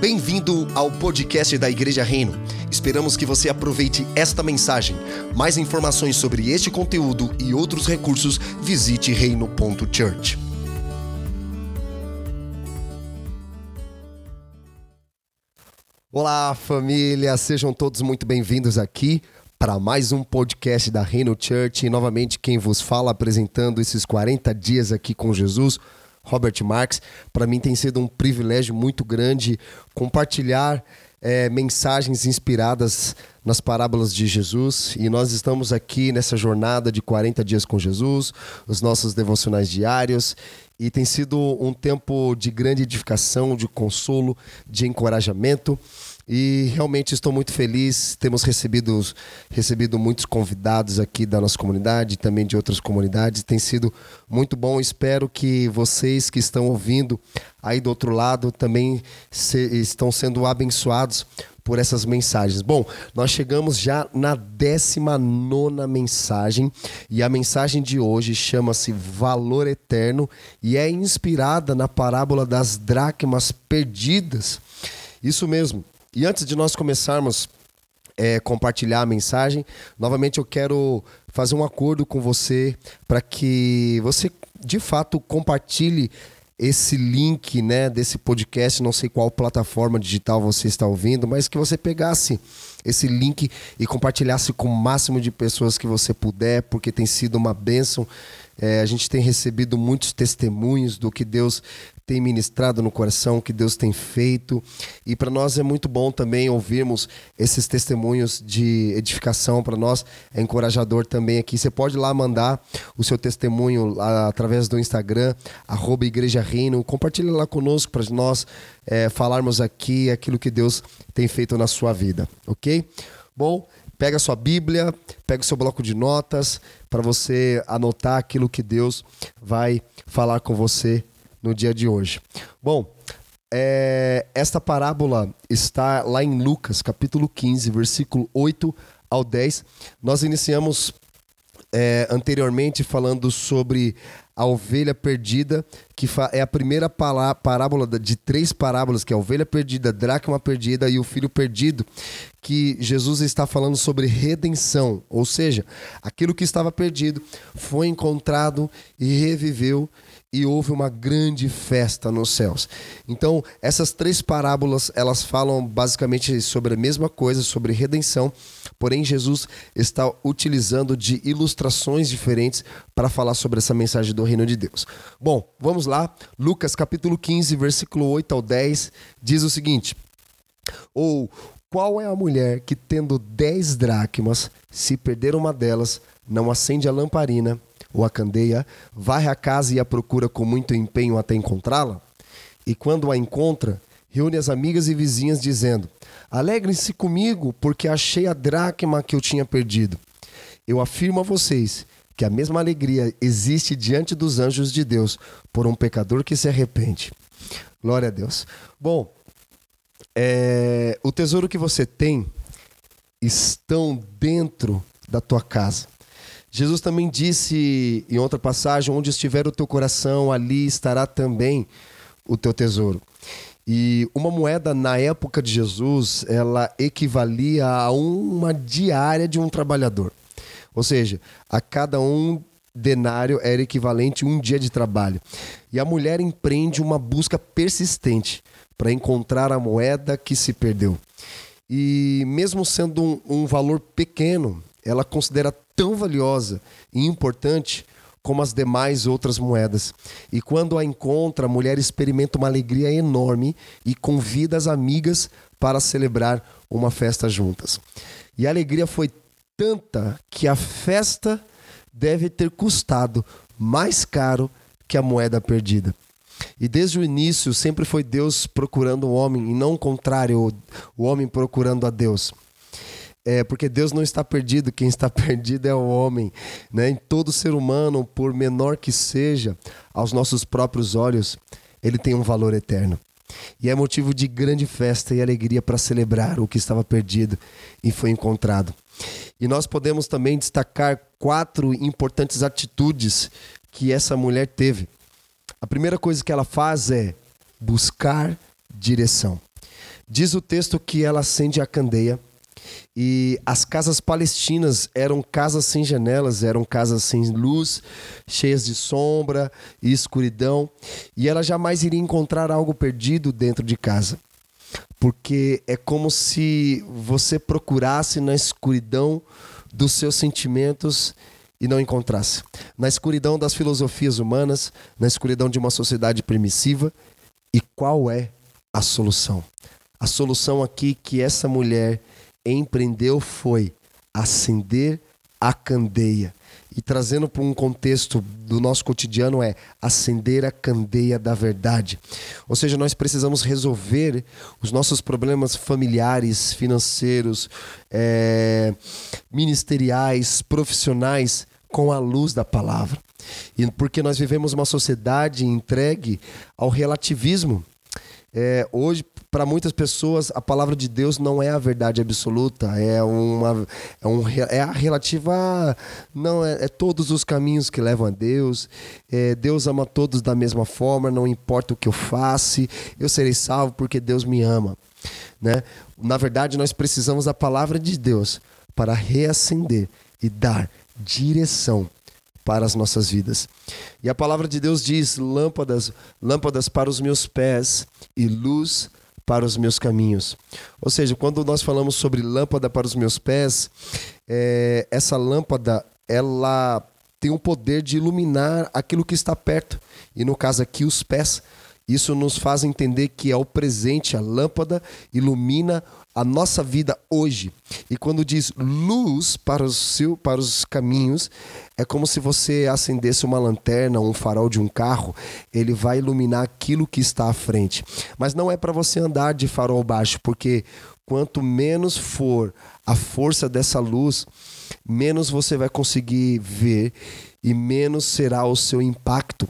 Bem-vindo ao podcast da Igreja Reino. Esperamos que você aproveite esta mensagem. Mais informações sobre este conteúdo e outros recursos, visite reino.church. Olá, família, sejam todos muito bem-vindos aqui para mais um podcast da Reino Church. E novamente, quem vos fala apresentando esses 40 dias aqui com Jesus Robert Marx. Para mim tem sido um privilégio muito grande compartilhar é, mensagens inspiradas nas parábolas de Jesus e nós estamos aqui nessa jornada de 40 dias com Jesus, os nossos devocionais diários e tem sido um tempo de grande edificação, de consolo, de encorajamento. E realmente estou muito feliz. Temos recebido, recebido muitos convidados aqui da nossa comunidade, também de outras comunidades. Tem sido muito bom. Espero que vocês que estão ouvindo aí do outro lado também se, estão sendo abençoados por essas mensagens. Bom, nós chegamos já na 19 mensagem e a mensagem de hoje chama-se Valor Eterno e é inspirada na parábola das dracmas perdidas. Isso mesmo. E antes de nós começarmos é, compartilhar a mensagem, novamente eu quero fazer um acordo com você para que você de fato compartilhe esse link né, desse podcast, não sei qual plataforma digital você está ouvindo, mas que você pegasse esse link e compartilhasse com o máximo de pessoas que você puder, porque tem sido uma bênção. É, a gente tem recebido muitos testemunhos do que Deus tem ministrado no coração, que Deus tem feito. E para nós é muito bom também ouvirmos esses testemunhos de edificação. Para nós é encorajador também aqui. Você pode lá mandar o seu testemunho através do Instagram, arroba Igreja Reino. Compartilhe lá conosco para nós é, falarmos aqui aquilo que Deus tem feito na sua vida, ok? Bom, pega a sua Bíblia, pega o seu bloco de notas para você anotar aquilo que Deus vai falar com você no dia de hoje. Bom, é, esta parábola está lá em Lucas, capítulo 15, versículo 8 ao 10. Nós iniciamos é, anteriormente falando sobre a ovelha perdida, que é a primeira parábola de três parábolas, que é a ovelha perdida, a dracma perdida e o filho perdido, que Jesus está falando sobre redenção, ou seja, aquilo que estava perdido foi encontrado e reviveu e houve uma grande festa nos céus. Então, essas três parábolas, elas falam basicamente sobre a mesma coisa, sobre redenção, porém Jesus está utilizando de ilustrações diferentes para falar sobre essa mensagem do reino de Deus. Bom, vamos lá. Lucas capítulo 15, versículo 8 ao 10 diz o seguinte: Ou qual é a mulher que tendo dez dracmas, se perder uma delas, não acende a lamparina ou a candeia, varre a casa e a procura com muito empenho até encontrá-la? E quando a encontra, reúne as amigas e vizinhas, dizendo: Alegrem-se comigo, porque achei a dracma que eu tinha perdido. Eu afirmo a vocês que a mesma alegria existe diante dos anjos de Deus por um pecador que se arrepende. Glória a Deus. Bom, é, o tesouro que você tem estão dentro da tua casa. Jesus também disse em outra passagem: onde estiver o teu coração, ali estará também o teu tesouro. E uma moeda na época de Jesus, ela equivalia a uma diária de um trabalhador. Ou seja, a cada um denário era equivalente a um dia de trabalho. E a mulher empreende uma busca persistente para encontrar a moeda que se perdeu. E mesmo sendo um, um valor pequeno, ela considera tão valiosa e importante como as demais outras moedas. E quando a encontra, a mulher experimenta uma alegria enorme e convida as amigas para celebrar uma festa juntas. E a alegria foi tanta que a festa deve ter custado mais caro que a moeda perdida. E desde o início sempre foi Deus procurando o homem e não o contrário, o homem procurando a Deus. É, porque Deus não está perdido, quem está perdido é o homem. Né? Em todo ser humano, por menor que seja, aos nossos próprios olhos, ele tem um valor eterno. E é motivo de grande festa e alegria para celebrar o que estava perdido e foi encontrado. E nós podemos também destacar quatro importantes atitudes que essa mulher teve. A primeira coisa que ela faz é buscar direção. Diz o texto que ela acende a candeia e as casas palestinas eram casas sem janelas, eram casas sem luz, cheias de sombra e escuridão, e ela jamais iria encontrar algo perdido dentro de casa. Porque é como se você procurasse na escuridão dos seus sentimentos e não encontrasse. Na escuridão das filosofias humanas, na escuridão de uma sociedade permissiva. E qual é a solução? A solução aqui que essa mulher empreendeu foi acender a candeia. E trazendo para um contexto do nosso cotidiano é acender a candeia da verdade. Ou seja, nós precisamos resolver os nossos problemas familiares, financeiros, é, ministeriais, profissionais com a luz da palavra. E porque nós vivemos uma sociedade entregue ao relativismo. É, hoje, para muitas pessoas, a palavra de Deus não é a verdade absoluta, é uma é, um, é a relativa não é, é todos os caminhos que levam a Deus. É, Deus ama todos da mesma forma, não importa o que eu faça, eu serei salvo porque Deus me ama, né? Na verdade, nós precisamos da palavra de Deus para reacender e dar direção para as nossas vidas. E a palavra de Deus diz: lâmpadas, lâmpadas para os meus pés e luz para os meus caminhos. Ou seja, quando nós falamos sobre lâmpada para os meus pés, é, essa lâmpada ela tem o poder de iluminar aquilo que está perto. E no caso aqui, os pés. Isso nos faz entender que é o presente, a lâmpada ilumina a nossa vida hoje. E quando diz luz para os, seu, para os caminhos, é como se você acendesse uma lanterna, um farol de um carro, ele vai iluminar aquilo que está à frente. Mas não é para você andar de farol baixo, porque quanto menos for a força dessa luz, menos você vai conseguir ver e menos será o seu impacto.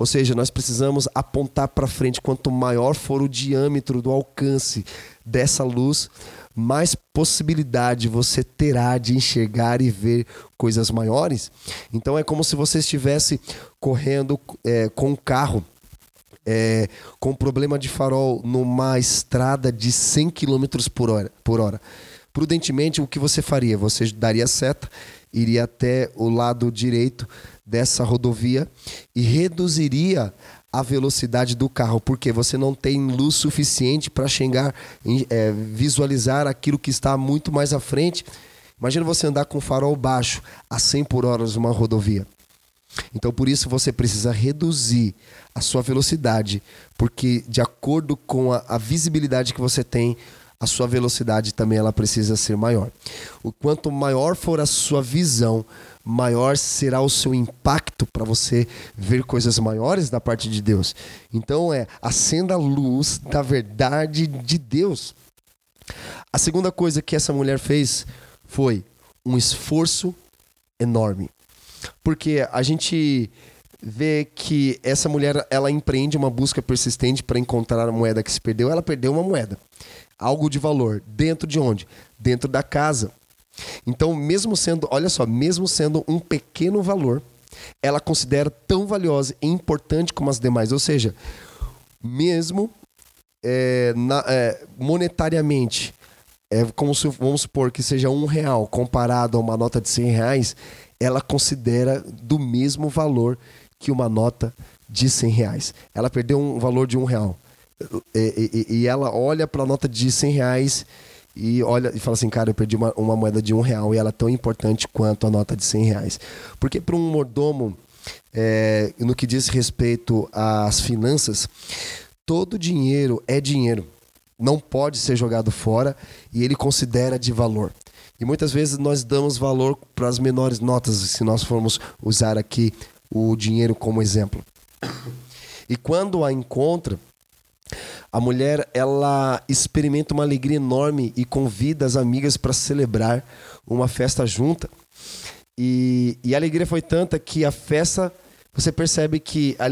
Ou seja, nós precisamos apontar para frente. Quanto maior for o diâmetro do alcance dessa luz, mais possibilidade você terá de enxergar e ver coisas maiores. Então é como se você estivesse correndo é, com um carro. É, com problema de farol numa estrada de 100 km por hora, por hora. Prudentemente, o que você faria? Você daria seta, iria até o lado direito dessa rodovia e reduziria a velocidade do carro, porque você não tem luz suficiente para chegar, é, visualizar aquilo que está muito mais à frente. Imagina você andar com o farol baixo a 100 por hora numa rodovia. Então, por isso, você precisa reduzir a sua velocidade, porque de acordo com a, a visibilidade que você tem, a sua velocidade também ela precisa ser maior. O quanto maior for a sua visão, maior será o seu impacto para você ver coisas maiores da parte de Deus. Então é acenda a luz da verdade de Deus. A segunda coisa que essa mulher fez foi um esforço enorme. Porque a gente vê que essa mulher ela empreende uma busca persistente para encontrar a moeda que se perdeu. Ela perdeu uma moeda algo de valor. Dentro de onde? Dentro da casa. Então, mesmo sendo, olha só, mesmo sendo um pequeno valor, ela considera tão valiosa e importante como as demais. Ou seja, mesmo é, na, é, monetariamente, é como se, vamos supor que seja um real comparado a uma nota de 100 reais, ela considera do mesmo valor que uma nota de 100 reais. Ela perdeu um valor de um real. E, e, e ela olha para a nota de 100 reais e olha e fala assim, cara, eu perdi uma, uma, moeda de um real e ela é tão importante quanto a nota de 100 reais. Porque para um mordomo, é, no que diz respeito às finanças, todo dinheiro é dinheiro. Não pode ser jogado fora e ele considera de valor. E muitas vezes nós damos valor para as menores notas, se nós formos usar aqui o dinheiro como exemplo. E quando a encontra, a mulher ela experimenta uma alegria enorme e convida as amigas para celebrar uma festa junta. E, e, a alegria foi tanta que a festa, você percebe que a,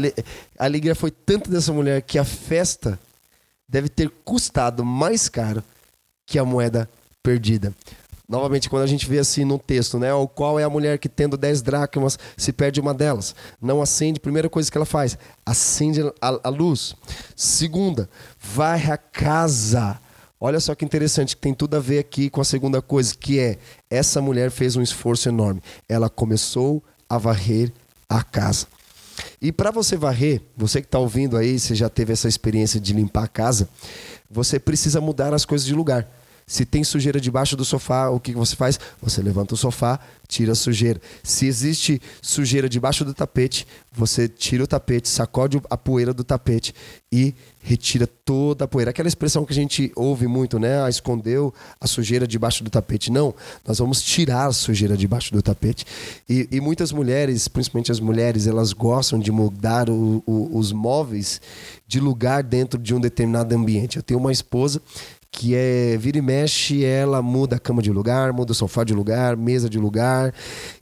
a alegria foi tanta dessa mulher que a festa deve ter custado mais caro que a moeda perdida. Novamente, quando a gente vê assim no texto, né? O qual é a mulher que tendo 10 dracmas se perde uma delas? Não acende, primeira coisa que ela faz, acende a, a luz. Segunda, vai à casa Olha só que interessante, que tem tudo a ver aqui com a segunda coisa, que é essa mulher fez um esforço enorme. Ela começou a varrer a casa. E para você varrer, você que está ouvindo aí, você já teve essa experiência de limpar a casa, você precisa mudar as coisas de lugar. Se tem sujeira debaixo do sofá, o que você faz? Você levanta o sofá, tira a sujeira. Se existe sujeira debaixo do tapete, você tira o tapete, sacode a poeira do tapete e retira toda a poeira. Aquela expressão que a gente ouve muito, né? Ah, escondeu a sujeira debaixo do tapete. Não, nós vamos tirar a sujeira debaixo do tapete. E, e muitas mulheres, principalmente as mulheres, elas gostam de mudar o, o, os móveis de lugar dentro de um determinado ambiente. Eu tenho uma esposa que é vira e mexe, ela muda a cama de lugar, muda o sofá de lugar, mesa de lugar,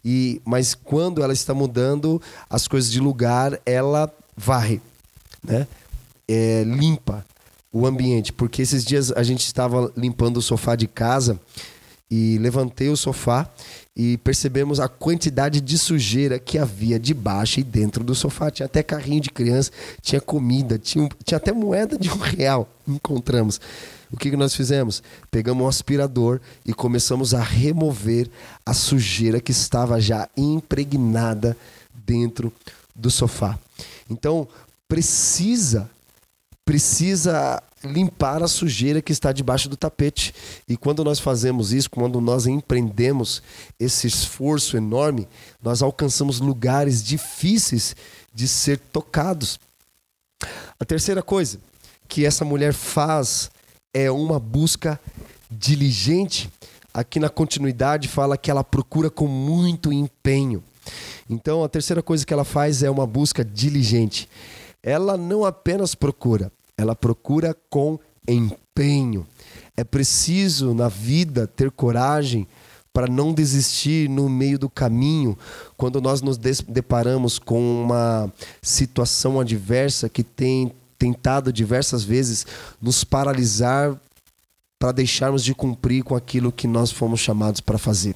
e mas quando ela está mudando as coisas de lugar, ela varre, né? É, limpa o ambiente, porque esses dias a gente estava limpando o sofá de casa e levantei o sofá e percebemos a quantidade de sujeira que havia debaixo e dentro do sofá. Tinha até carrinho de criança, tinha comida, tinha, tinha até moeda de um real. Encontramos. O que, que nós fizemos? Pegamos um aspirador e começamos a remover a sujeira que estava já impregnada dentro do sofá. Então, precisa precisa limpar a sujeira que está debaixo do tapete. E quando nós fazemos isso, quando nós empreendemos esse esforço enorme, nós alcançamos lugares difíceis de ser tocados. A terceira coisa que essa mulher faz é uma busca diligente. Aqui na continuidade fala que ela procura com muito empenho. Então a terceira coisa que ela faz é uma busca diligente. Ela não apenas procura, ela procura com empenho. É preciso na vida ter coragem para não desistir no meio do caminho, quando nós nos deparamos com uma situação adversa que tem tentado diversas vezes nos paralisar para deixarmos de cumprir com aquilo que nós fomos chamados para fazer.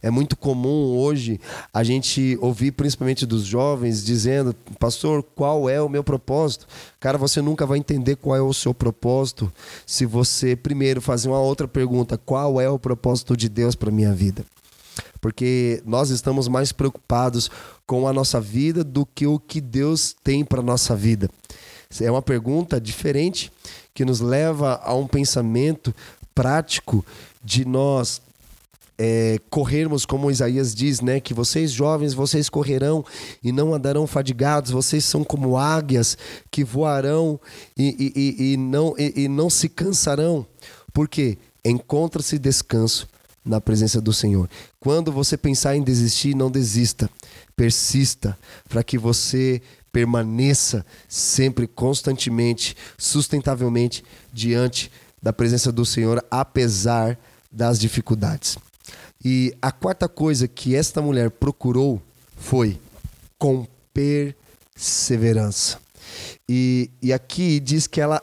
É muito comum hoje a gente ouvir, principalmente dos jovens, dizendo: Pastor, qual é o meu propósito? Cara, você nunca vai entender qual é o seu propósito se você primeiro fazer uma outra pergunta: Qual é o propósito de Deus para minha vida? Porque nós estamos mais preocupados com a nossa vida do que o que Deus tem para nossa vida. É uma pergunta diferente que nos leva a um pensamento prático de nós é, corrermos, como Isaías diz, né? Que vocês jovens, vocês correrão e não andarão fadigados, vocês são como águias que voarão e, e, e não, e, e não se cansarão. Porque encontra-se descanso na presença do Senhor. Quando você pensar em desistir, não desista. Persista para que você permaneça sempre, constantemente, sustentavelmente diante da presença do Senhor, apesar das dificuldades. E a quarta coisa que esta mulher procurou foi com perseverança. E, e aqui diz que ela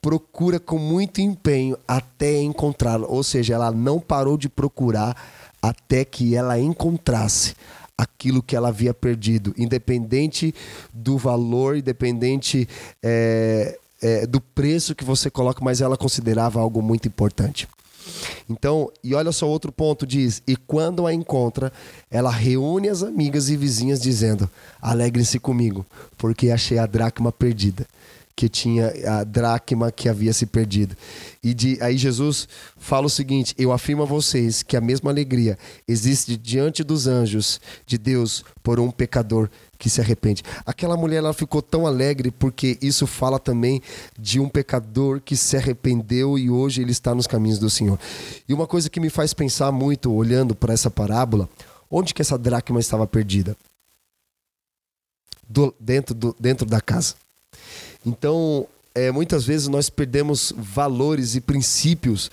procura com muito empenho até encontrá-lo, ou seja, ela não parou de procurar até que ela encontrasse aquilo que ela havia perdido, independente do valor, independente é, é, do preço que você coloca, mas ela considerava algo muito importante. Então, e olha só outro ponto diz, e quando a encontra, ela reúne as amigas e vizinhas dizendo: "Alegrem-se comigo, porque achei a dracma perdida" que tinha a dracma que havia se perdido. E de, aí Jesus fala o seguinte: Eu afirmo a vocês que a mesma alegria existe diante dos anjos de Deus por um pecador que se arrepende. Aquela mulher ela ficou tão alegre porque isso fala também de um pecador que se arrependeu e hoje ele está nos caminhos do Senhor. E uma coisa que me faz pensar muito olhando para essa parábola, onde que essa dracma estava perdida? Do, dentro, do, dentro da casa. Então, é, muitas vezes nós perdemos valores e princípios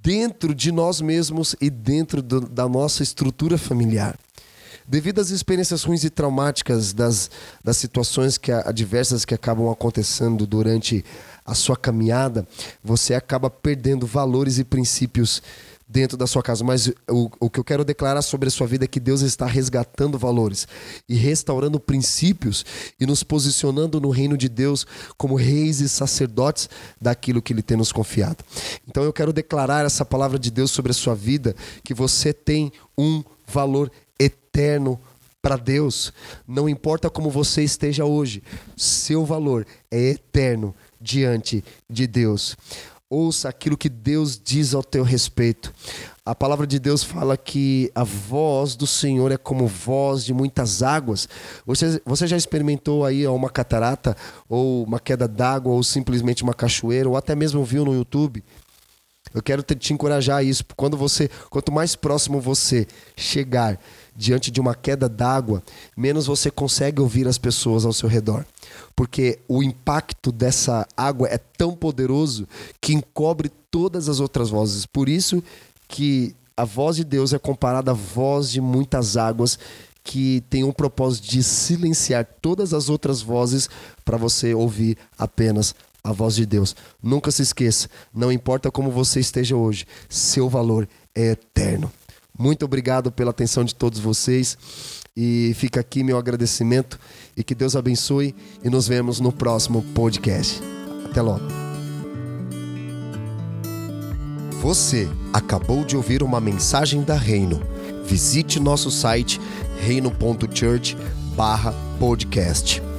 dentro de nós mesmos e dentro do, da nossa estrutura familiar. Devido às experiências ruins e traumáticas das, das situações que adversas que acabam acontecendo durante a sua caminhada, você acaba perdendo valores e princípios dentro da sua casa. Mas o, o que eu quero declarar sobre a sua vida é que Deus está resgatando valores e restaurando princípios e nos posicionando no reino de Deus como reis e sacerdotes daquilo que Ele tem nos confiado. Então eu quero declarar essa palavra de Deus sobre a sua vida, que você tem um valor eterno para Deus. Não importa como você esteja hoje, seu valor é eterno diante de Deus. Ouça aquilo que Deus diz ao teu respeito. A palavra de Deus fala que a voz do Senhor é como voz de muitas águas. Você, você já experimentou aí uma catarata, ou uma queda d'água, ou simplesmente uma cachoeira, ou até mesmo viu no YouTube? Eu quero te, te encorajar a isso. Quando você, quanto mais próximo você chegar diante de uma queda d'água, menos você consegue ouvir as pessoas ao seu redor. Porque o impacto dessa água é tão poderoso que encobre todas as outras vozes. Por isso que a voz de Deus é comparada à voz de muitas águas que tem um propósito de silenciar todas as outras vozes para você ouvir apenas a voz de Deus. Nunca se esqueça, não importa como você esteja hoje, seu valor é eterno. Muito obrigado pela atenção de todos vocês e fica aqui meu agradecimento e que Deus abençoe e nos vemos no próximo podcast. Até logo. Você acabou de ouvir uma mensagem da Reino. Visite nosso site reino.church/podcast.